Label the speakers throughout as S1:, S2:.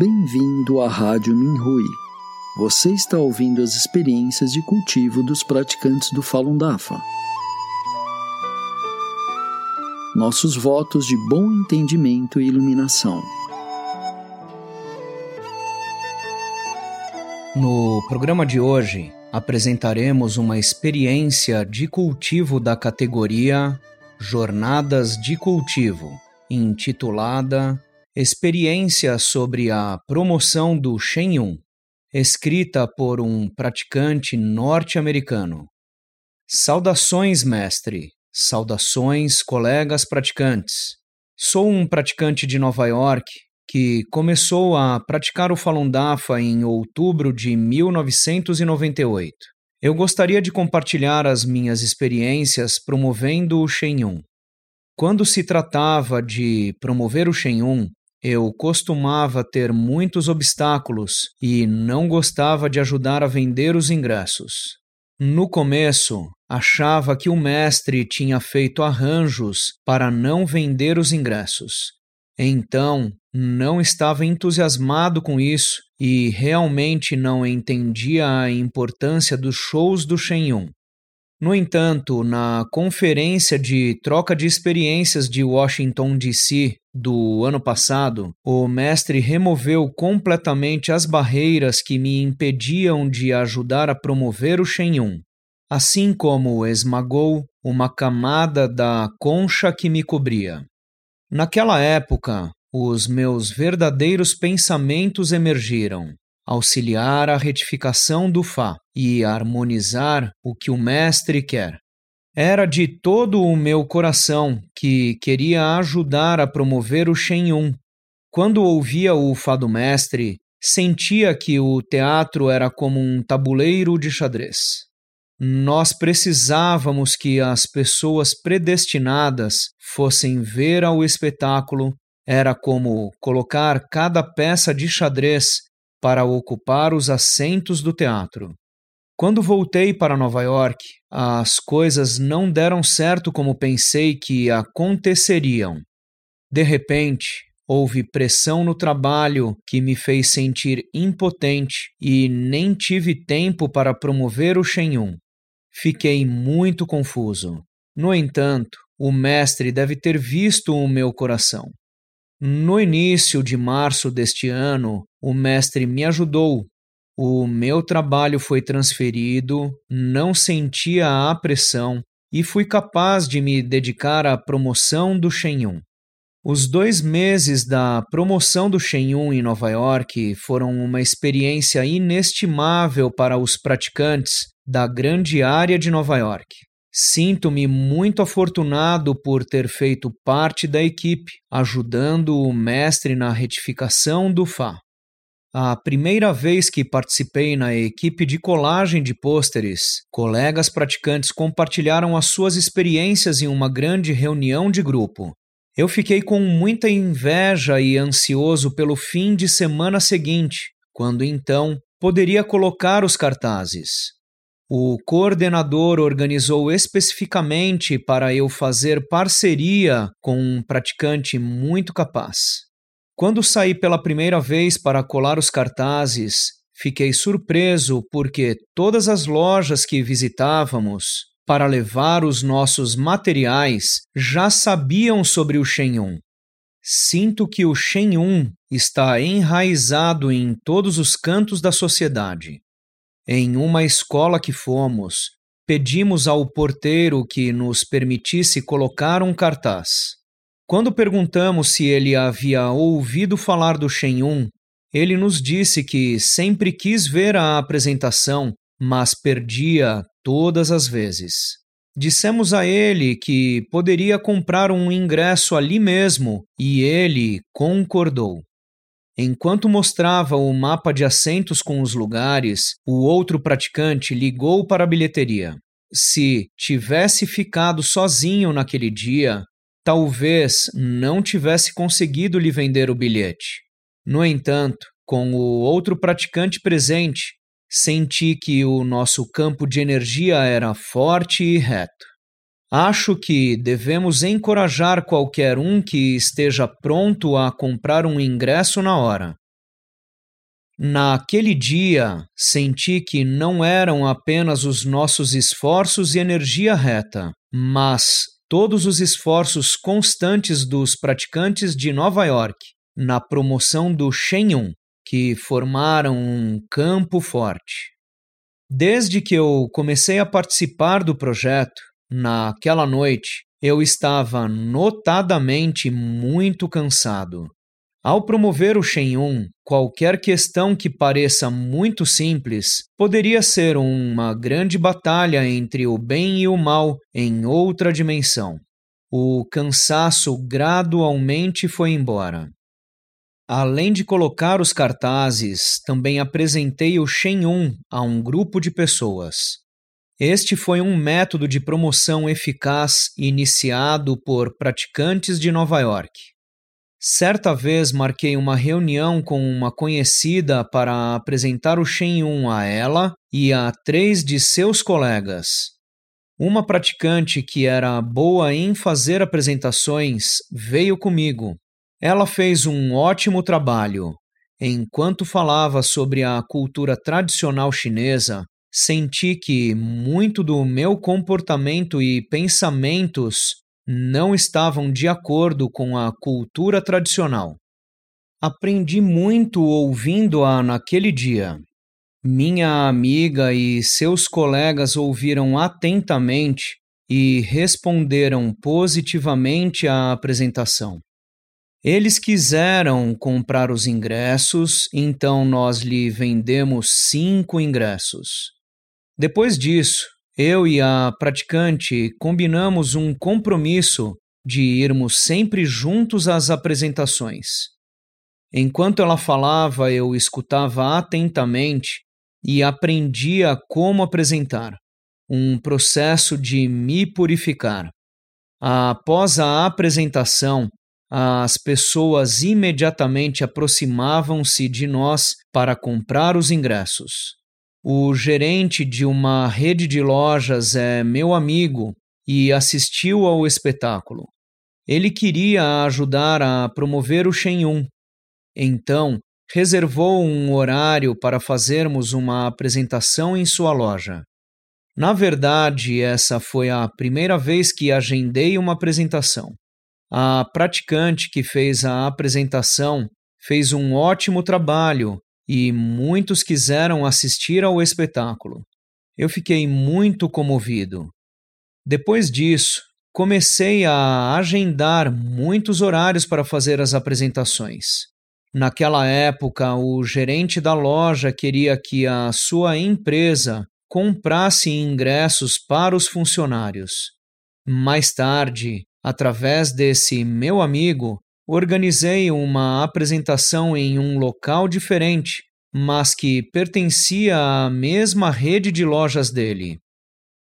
S1: Bem-vindo à Rádio Minhui. Você está ouvindo as experiências de cultivo dos praticantes do Falun Dafa. Nossos votos de bom entendimento e iluminação.
S2: No programa de hoje, apresentaremos uma experiência de cultivo da categoria Jornadas de Cultivo, intitulada Experiência sobre a promoção do Shen Yun, escrita por um praticante norte-americano. Saudações, mestre. Saudações, colegas praticantes. Sou um praticante de Nova York que começou a praticar o Falun Dafa em outubro de 1998. Eu gostaria de compartilhar as minhas experiências promovendo o Shen Yun. Quando se tratava de promover o Shen Yun, eu costumava ter muitos obstáculos e não gostava de ajudar a vender os ingressos. No começo, achava que o mestre tinha feito arranjos para não vender os ingressos. Então, não estava entusiasmado com isso e realmente não entendia a importância dos shows do Shenyun. No entanto, na conferência de troca de experiências de Washington, D.C., do ano passado, o mestre removeu completamente as barreiras que me impediam de ajudar a promover o Shenyun, assim como esmagou uma camada da concha que me cobria. Naquela época, os meus verdadeiros pensamentos emergiram auxiliar a retificação do Fá e harmonizar o que o Mestre quer. Era de todo o meu coração que queria ajudar a promover o Shen Yun. Quando ouvia o Fá do Mestre, sentia que o teatro era como um tabuleiro de xadrez. Nós precisávamos que as pessoas predestinadas fossem ver ao espetáculo, era como colocar cada peça de xadrez para ocupar os assentos do teatro. Quando voltei para Nova York, as coisas não deram certo como pensei que aconteceriam. De repente, houve pressão no trabalho que me fez sentir impotente e nem tive tempo para promover o Shenyun. Fiquei muito confuso. No entanto, o mestre deve ter visto o meu coração. No início de março deste ano, o mestre me ajudou. O meu trabalho foi transferido, não sentia a pressão e fui capaz de me dedicar à promoção do Shenyun. Os dois meses da promoção do Shenyun em Nova York foram uma experiência inestimável para os praticantes da grande área de Nova York. Sinto-me muito afortunado por ter feito parte da equipe, ajudando o mestre na retificação do Fá. A primeira vez que participei na equipe de colagem de pôsteres, colegas praticantes compartilharam as suas experiências em uma grande reunião de grupo. Eu fiquei com muita inveja e ansioso pelo fim de semana seguinte, quando então poderia colocar os cartazes. O coordenador organizou especificamente para eu fazer parceria com um praticante muito capaz. Quando saí pela primeira vez para colar os cartazes, fiquei surpreso porque todas as lojas que visitávamos para levar os nossos materiais já sabiam sobre o Shenyun. Sinto que o Shenyun está enraizado em todos os cantos da sociedade. Em uma escola que fomos, pedimos ao porteiro que nos permitisse colocar um cartaz. Quando perguntamos se ele havia ouvido falar do Shenyun, ele nos disse que sempre quis ver a apresentação, mas perdia todas as vezes. Dissemos a ele que poderia comprar um ingresso ali mesmo e ele concordou. Enquanto mostrava o mapa de assentos com os lugares, o outro praticante ligou para a bilheteria. Se tivesse ficado sozinho naquele dia, talvez não tivesse conseguido lhe vender o bilhete. No entanto, com o outro praticante presente, senti que o nosso campo de energia era forte e reto. Acho que devemos encorajar qualquer um que esteja pronto a comprar um ingresso na hora. Naquele dia, senti que não eram apenas os nossos esforços e energia reta, mas todos os esforços constantes dos praticantes de Nova York na promoção do Shenyun, que formaram um campo forte. Desde que eu comecei a participar do projeto, naquela noite, eu estava notadamente muito cansado. Ao promover o Shenyun, qualquer questão que pareça muito simples poderia ser uma grande batalha entre o bem e o mal em outra dimensão. O cansaço gradualmente foi embora. Além de colocar os cartazes, também apresentei o Shenyun a um grupo de pessoas. Este foi um método de promoção eficaz iniciado por praticantes de Nova York. Certa vez marquei uma reunião com uma conhecida para apresentar o Shenyun a ela e a três de seus colegas. Uma praticante que era boa em fazer apresentações veio comigo. Ela fez um ótimo trabalho. Enquanto falava sobre a cultura tradicional chinesa, senti que muito do meu comportamento e pensamentos não estavam de acordo com a cultura tradicional. Aprendi muito ouvindo-a naquele dia. Minha amiga e seus colegas ouviram atentamente e responderam positivamente à apresentação. Eles quiseram comprar os ingressos, então nós lhe vendemos cinco ingressos. Depois disso, eu e a praticante combinamos um compromisso de irmos sempre juntos às apresentações. Enquanto ela falava, eu escutava atentamente e aprendia como apresentar, um processo de me purificar. Após a apresentação, as pessoas imediatamente aproximavam-se de nós para comprar os ingressos. O gerente de uma rede de lojas é meu amigo e assistiu ao espetáculo. Ele queria ajudar a promover o Shenyun. Então, reservou um horário para fazermos uma apresentação em sua loja. Na verdade, essa foi a primeira vez que agendei uma apresentação. A praticante que fez a apresentação fez um ótimo trabalho e muitos quiseram assistir ao espetáculo. Eu fiquei muito comovido. Depois disso, comecei a agendar muitos horários para fazer as apresentações. Naquela época, o gerente da loja queria que a sua empresa comprasse ingressos para os funcionários. Mais tarde, através desse meu amigo, organizei uma apresentação em um local diferente, mas que pertencia à mesma rede de lojas dele.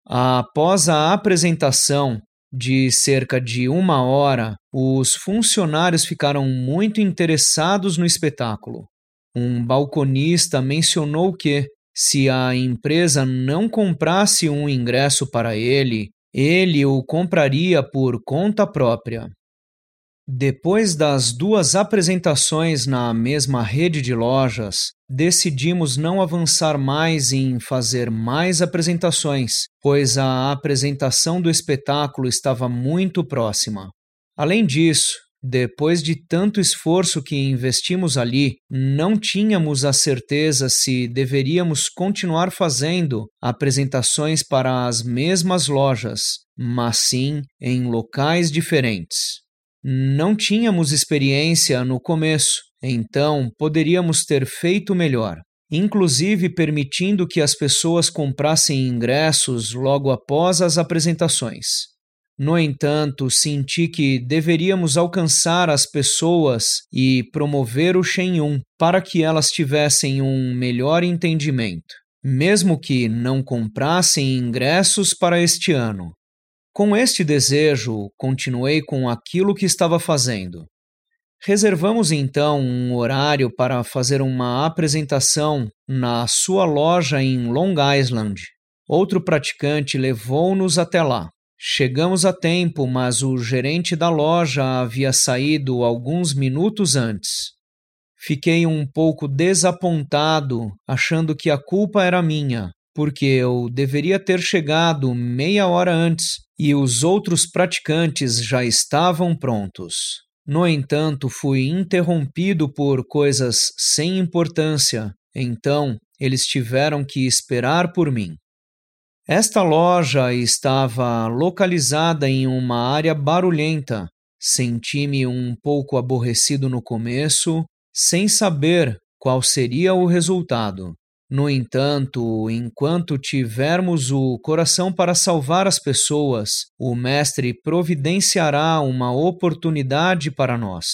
S2: Após a apresentação, de cerca de uma hora, os funcionários ficaram muito interessados no espetáculo. Um balconista mencionou que, se a empresa não comprasse um ingresso para ele, ele o compraria por conta própria. Depois das duas apresentações na mesma rede de lojas, decidimos não avançar mais em fazer mais apresentações, pois a apresentação do espetáculo estava muito próxima. Além disso, depois de tanto esforço que investimos ali, não tínhamos a certeza se deveríamos continuar fazendo apresentações para as mesmas lojas, mas sim em locais diferentes. Não tínhamos experiência no começo, então poderíamos ter feito melhor, inclusive permitindo que as pessoas comprassem ingressos logo após as apresentações. No entanto, senti que deveríamos alcançar as pessoas e promover o Shenyun para que elas tivessem um melhor entendimento, mesmo que não comprassem ingressos para este ano. Com este desejo, continuei com aquilo que estava fazendo. Reservamos então um horário para fazer uma apresentação na sua loja em Long Island. Outro praticante levou-nos até lá. Chegamos a tempo, mas o gerente da loja havia saído alguns minutos antes. Fiquei um pouco desapontado, achando que a culpa era minha, porque eu deveria ter chegado meia hora antes e os outros praticantes já estavam prontos. No entanto, fui interrompido por coisas sem importância, então eles tiveram que esperar por mim. Esta loja estava localizada em uma área barulhenta. Senti-me um pouco aborrecido no começo, sem saber qual seria o resultado. No entanto, enquanto tivermos o coração para salvar as pessoas, o Mestre providenciará uma oportunidade para nós.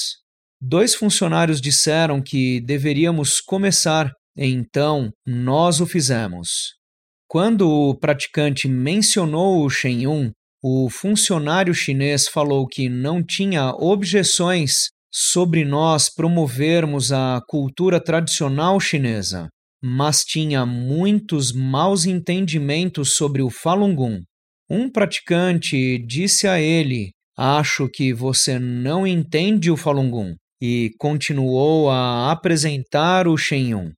S2: Dois funcionários disseram que deveríamos começar, então nós o fizemos. Quando o praticante mencionou o Shenyun, o funcionário chinês falou que não tinha objeções sobre nós promovermos a cultura tradicional chinesa mas tinha muitos maus entendimentos sobre o Falun Gong. Um praticante disse a ele: Acho que você não entende o Falun Gong, e continuou a apresentar o Shenyun.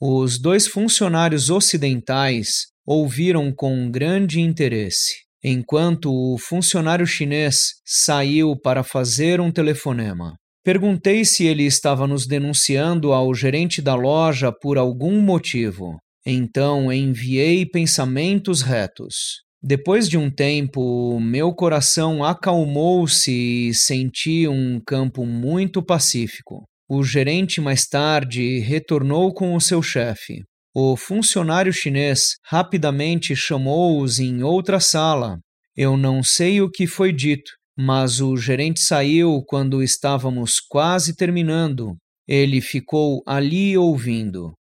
S2: Os dois funcionários ocidentais ouviram com grande interesse, enquanto o funcionário chinês saiu para fazer um telefonema. Perguntei se ele estava nos denunciando ao gerente da loja por algum motivo. Então enviei pensamentos retos. Depois de um tempo, meu coração acalmou-se e senti um campo muito pacífico. O gerente mais tarde retornou com o seu chefe. O funcionário chinês rapidamente chamou-os em outra sala. Eu não sei o que foi dito, mas o gerente saiu quando estávamos quase terminando. Ele ficou ali ouvindo.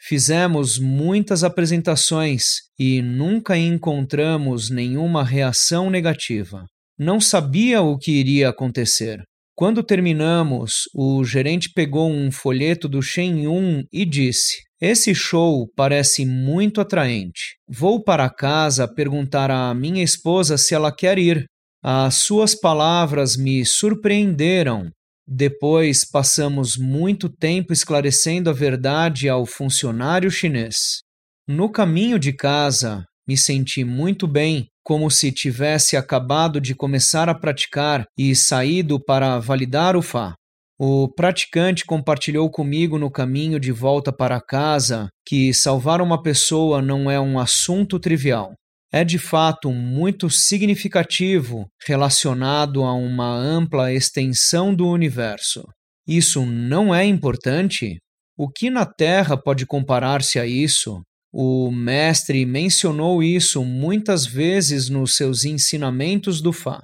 S2: Fizemos muitas apresentações e nunca encontramos nenhuma reação negativa. Não sabia o que iria acontecer. Quando terminamos, o gerente pegou um folheto do Shen Yun e disse: Esse show parece muito atraente. Vou para casa perguntar à minha esposa se ela quer ir. As suas palavras me surpreenderam. Depois passamos muito tempo esclarecendo a verdade ao funcionário chinês. No caminho de casa, me senti muito bem, como se tivesse acabado de começar a praticar e saído para validar o Fá. O praticante compartilhou comigo no caminho de volta para casa que salvar uma pessoa não é um assunto trivial é de fato muito significativo relacionado a uma ampla extensão do universo. Isso não é importante? O que na Terra pode comparar-se a isso? O mestre mencionou isso muitas vezes nos seus ensinamentos do Fá.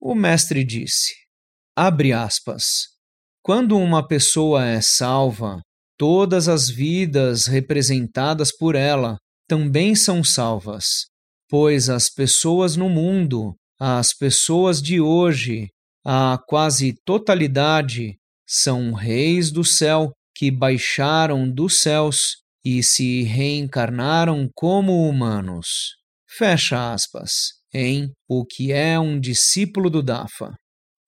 S2: O mestre disse: abre aspas. Quando uma pessoa é salva, todas as vidas representadas por ela também são salvas pois as pessoas no mundo, as pessoas de hoje, a quase totalidade, são reis do céu que baixaram dos céus e se reencarnaram como humanos. Fecha aspas. Em O que é um discípulo do Dafa.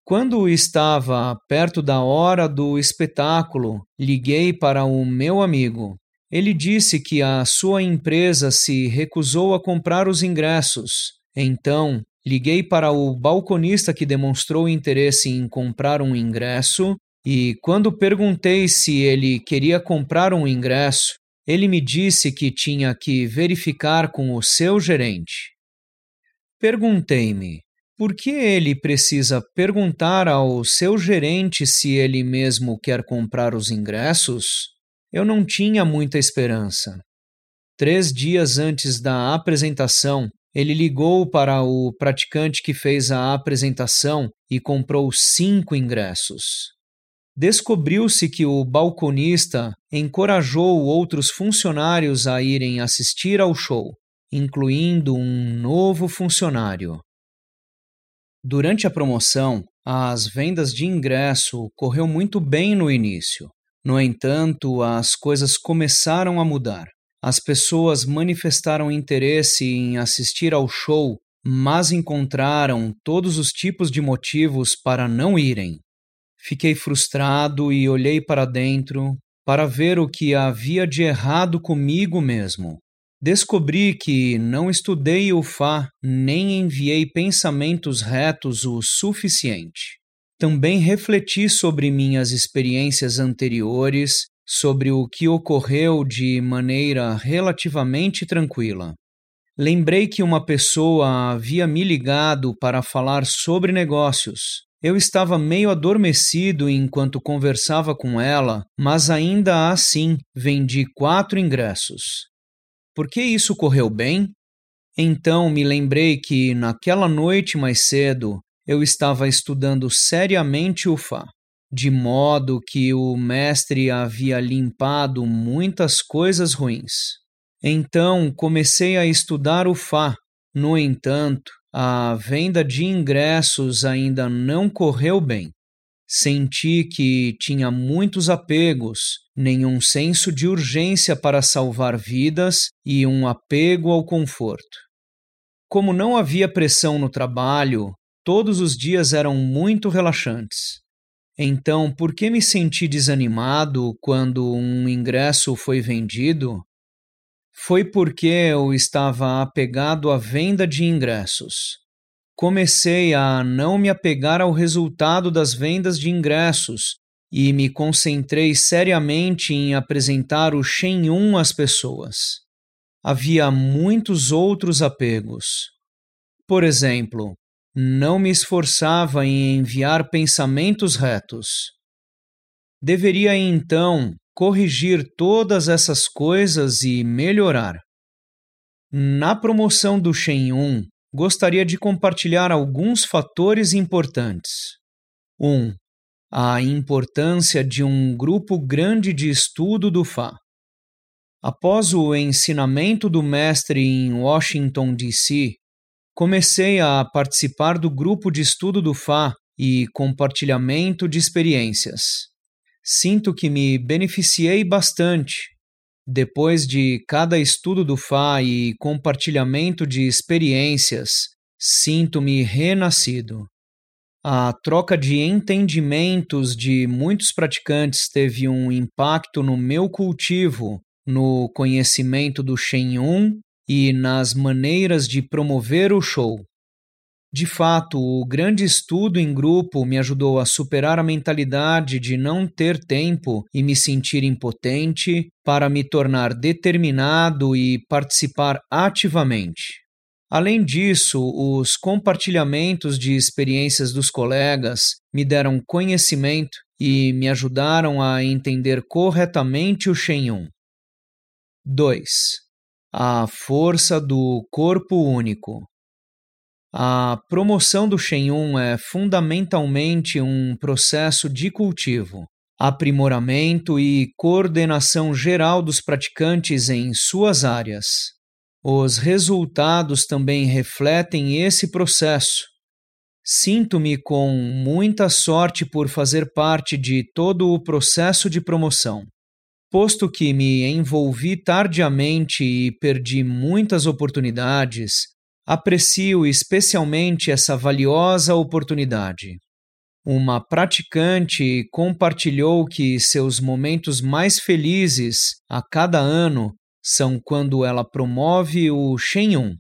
S2: Quando estava perto da hora do espetáculo, liguei para o meu amigo. Ele disse que a sua empresa se recusou a comprar os ingressos. Então, liguei para o balconista que demonstrou interesse em comprar um ingresso e, quando perguntei se ele queria comprar um ingresso, ele me disse que tinha que verificar com o seu gerente. Perguntei-me, por que ele precisa perguntar ao seu gerente se ele mesmo quer comprar os ingressos? Eu não tinha muita esperança. Três dias antes da apresentação, ele ligou para o praticante que fez a apresentação e comprou cinco ingressos. Descobriu-se que o balconista encorajou outros funcionários a irem assistir ao show, incluindo um novo funcionário. Durante a promoção, as vendas de ingresso correu muito bem no início. No entanto, as coisas começaram a mudar. As pessoas manifestaram interesse em assistir ao show, mas encontraram todos os tipos de motivos para não irem. Fiquei frustrado e olhei para dentro para ver o que havia de errado comigo mesmo. Descobri que não estudei o Fá nem enviei pensamentos retos o suficiente. Também refleti sobre minhas experiências anteriores, sobre o que ocorreu de maneira relativamente tranquila. Lembrei que uma pessoa havia me ligado para falar sobre negócios. Eu estava meio adormecido enquanto conversava com ela, mas ainda assim vendi quatro ingressos. Por que isso correu bem? Então me lembrei que naquela noite mais cedo eu estava estudando seriamente o Fá, de modo que o mestre havia limpado muitas coisas ruins. Então comecei a estudar o Fá. No entanto, a venda de ingressos ainda não correu bem. Senti que tinha muitos apegos, nenhum senso de urgência para salvar vidas e um apego ao conforto. Como não havia pressão no trabalho, todos os dias eram muito relaxantes. Então, por que me senti desanimado quando um ingresso foi vendido? foi porque eu estava apegado à venda de ingressos. Comecei a não me apegar ao resultado das vendas de ingressos e me concentrei seriamente em apresentar o Shen às pessoas. Havia muitos outros apegos. Por exemplo, não me esforçava em enviar pensamentos retos. Deveria então corrigir todas essas coisas e melhorar. Na promoção do Shen gostaria de compartilhar alguns fatores importantes. 1. Um, a importância de um grupo grande de estudo do Fá. Após o ensinamento do mestre em Washington, D.C., comecei a participar do grupo de estudo do Fá e compartilhamento de experiências sinto que me beneficiei bastante. Depois de cada estudo do Fá e compartilhamento de experiências, sinto-me renascido. A troca de entendimentos de muitos praticantes teve um impacto no meu cultivo, no conhecimento do Shen Yun e nas maneiras de promover o show. De fato, o grande estudo em grupo me ajudou a superar a mentalidade de não ter tempo e me sentir impotente para me tornar determinado e participar ativamente. Além disso, os compartilhamentos de experiências dos colegas me deram conhecimento e me ajudaram a entender corretamente o Shenyun. 2. A força do corpo único. A promoção do Shen é fundamentalmente um processo de cultivo, aprimoramento e coordenação geral dos praticantes em suas áreas. Os resultados também refletem esse processo. Sinto-me com muita sorte por fazer parte de todo o processo de promoção. Posto que me envolvi tardiamente e perdi muitas oportunidades, aprecio especialmente essa valiosa oportunidade. Uma praticante compartilhou que seus momentos mais felizes a cada ano são quando ela promove o Shenyun.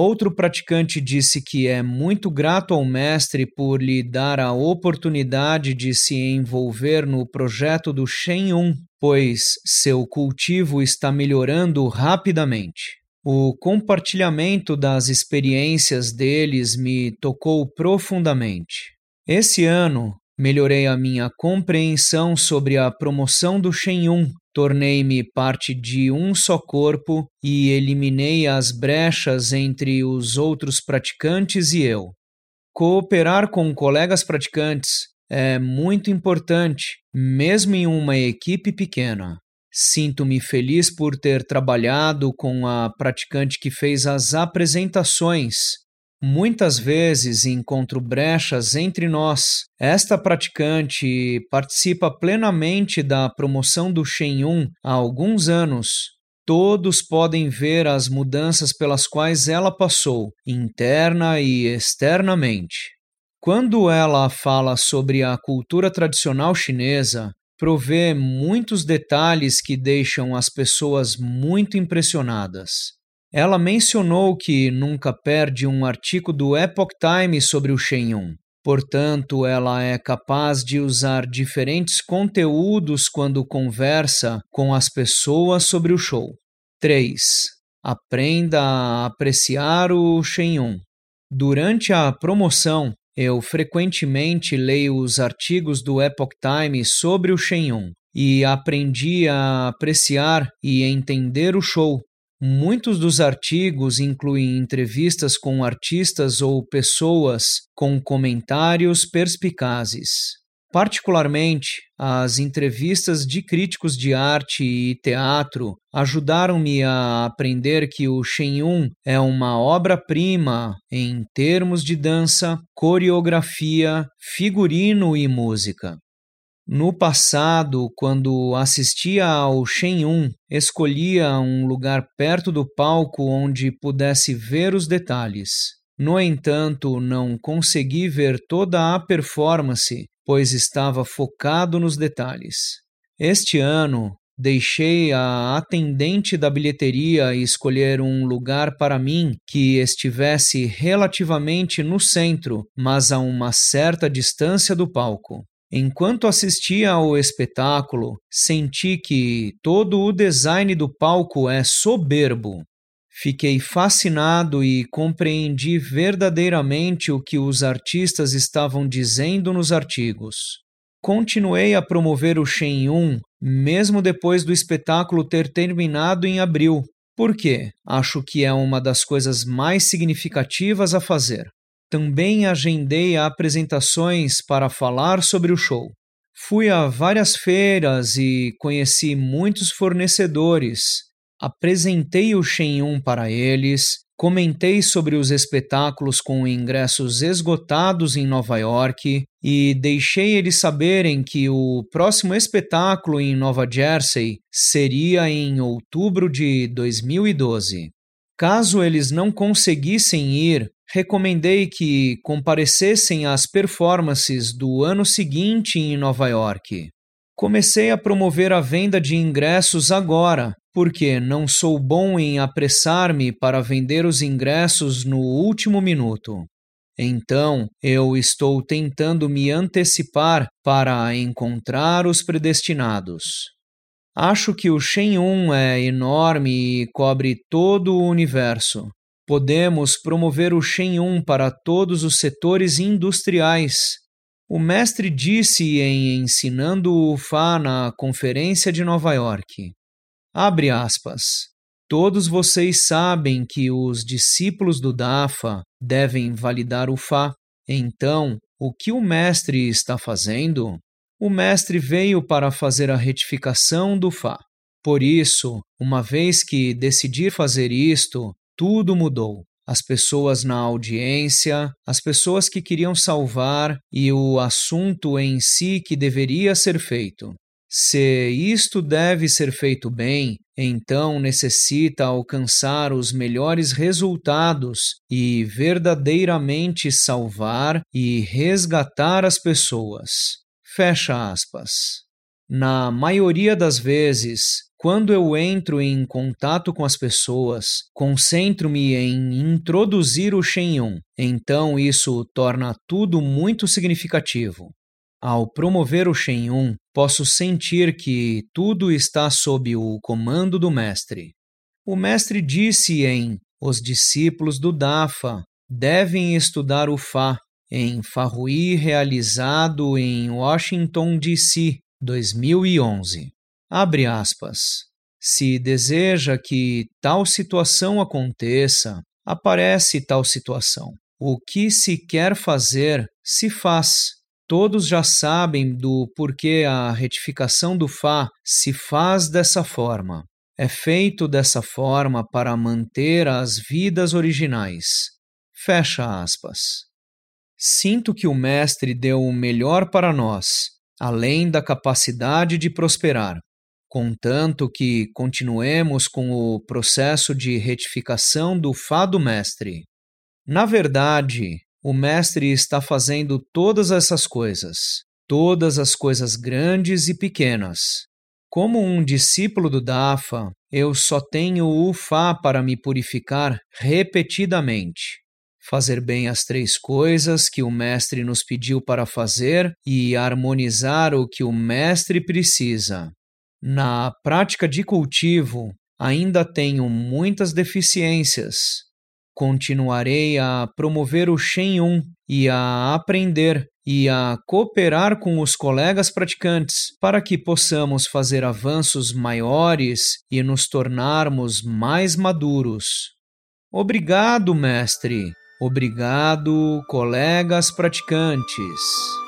S2: Outro praticante disse que é muito grato ao mestre por lhe dar a oportunidade de se envolver no projeto do Shenyun, pois seu cultivo está melhorando rapidamente. O compartilhamento das experiências deles me tocou profundamente. Esse ano, melhorei a minha compreensão sobre a promoção do Shenyun, tornei-me parte de um só corpo e eliminei as brechas entre os outros praticantes e eu. Cooperar com colegas praticantes é muito importante, mesmo em uma equipe pequena. Sinto-me feliz por ter trabalhado com a praticante que fez as apresentações. Muitas vezes encontro brechas entre nós. Esta praticante participa plenamente da promoção do Shenyun há alguns anos. Todos podem ver as mudanças pelas quais ela passou, interna e externamente. Quando ela fala sobre a cultura tradicional chinesa, provê muitos detalhes que deixam as pessoas muito impressionadas. Ela mencionou que nunca perde um artigo do Epoch Times sobre o Shenyun. Portanto, ela é capaz de usar diferentes conteúdos quando conversa com as pessoas sobre o show. 3. Aprenda a apreciar o Shenyun. Durante a promoção, eu frequentemente leio os artigos do Epoch Times sobre o Shenyun e aprendi a apreciar e entender o show. Muitos dos artigos incluem entrevistas com artistas ou pessoas com comentários perspicazes. Particularmente, as entrevistas de críticos de arte e teatro ajudaram-me a aprender que o Shenyun é uma obra-prima em termos de dança, coreografia, figurino e música. No passado, quando assistia ao Shenyun, escolhia um lugar perto do palco onde pudesse ver os detalhes. No entanto, não consegui ver toda a performance pois estava focado nos detalhes. Este ano, deixei a atendente da bilheteria escolher um lugar para mim que estivesse relativamente no centro, mas a uma certa distância do palco. Enquanto assistia ao espetáculo, senti que todo o design do palco é soberbo. Fiquei fascinado e compreendi verdadeiramente o que os artistas estavam dizendo nos artigos. Continuei a promover o Shenyun mesmo depois do espetáculo ter terminado em abril, porque acho que é uma das coisas mais significativas a fazer. Também agendei apresentações para falar sobre o show. Fui a várias feiras e conheci muitos fornecedores, Apresentei o Shenyun para eles, comentei sobre os espetáculos com ingressos esgotados em Nova York e deixei eles saberem que o próximo espetáculo em Nova Jersey seria em outubro de 2012. Caso eles não conseguissem ir, recomendei que comparecessem às performances do ano seguinte em Nova York. Comecei a promover a venda de ingressos agora, porque não sou bom em apressar-me para vender os ingressos no último minuto. Então, eu estou tentando me antecipar para encontrar os predestinados. Acho que o Shenyun é enorme e cobre todo o universo. Podemos promover o Shenyun para todos os setores industriais, o mestre disse em Ensinando o Fá na Conferência de Nova York. Abre aspas. Todos vocês sabem que os discípulos do Dafa devem validar o Fá. Então, o que o mestre está fazendo? O mestre veio para fazer a retificação do Fá. Por isso, uma vez que decidir fazer isto, tudo mudou as pessoas na audiência, as pessoas que queriam salvar e o assunto em si que deveria ser feito. Se isto deve ser feito bem, então necessita alcançar os melhores resultados e verdadeiramente salvar e resgatar as pessoas. Fecha aspas. Na maioria das vezes, quando eu entro em contato com as pessoas, concentro-me em introduzir o Shenyun, então isso torna tudo muito significativo. Ao promover o Shenyun, posso sentir que tudo está sob o comando do Mestre. O Mestre disse em Os discípulos do Dafa devem estudar o Fá, em Farrui realizado em Washington, D.C., 2011. Abre aspas. Se deseja que tal situação aconteça, aparece tal situação. O que se quer fazer, se faz. Todos já sabem do porquê a retificação do Fá se faz dessa forma. É feito dessa forma para manter as vidas originais. Fecha aspas. Sinto que o Mestre deu o melhor para nós, além da capacidade de prosperar contanto que continuemos com o processo de retificação do fado mestre. Na verdade, o Mestre está fazendo todas essas coisas, todas as coisas grandes e pequenas. Como um discípulo do Dafa, eu só tenho o Fá para me purificar repetidamente. Fazer bem as três coisas que o Mestre nos pediu para fazer e harmonizar o que o Mestre precisa. Na prática de cultivo, ainda tenho muitas deficiências. Continuarei a promover o Shen e a aprender e a cooperar com os colegas praticantes para que possamos fazer avanços maiores e nos tornarmos mais maduros. Obrigado, mestre. Obrigado, colegas praticantes.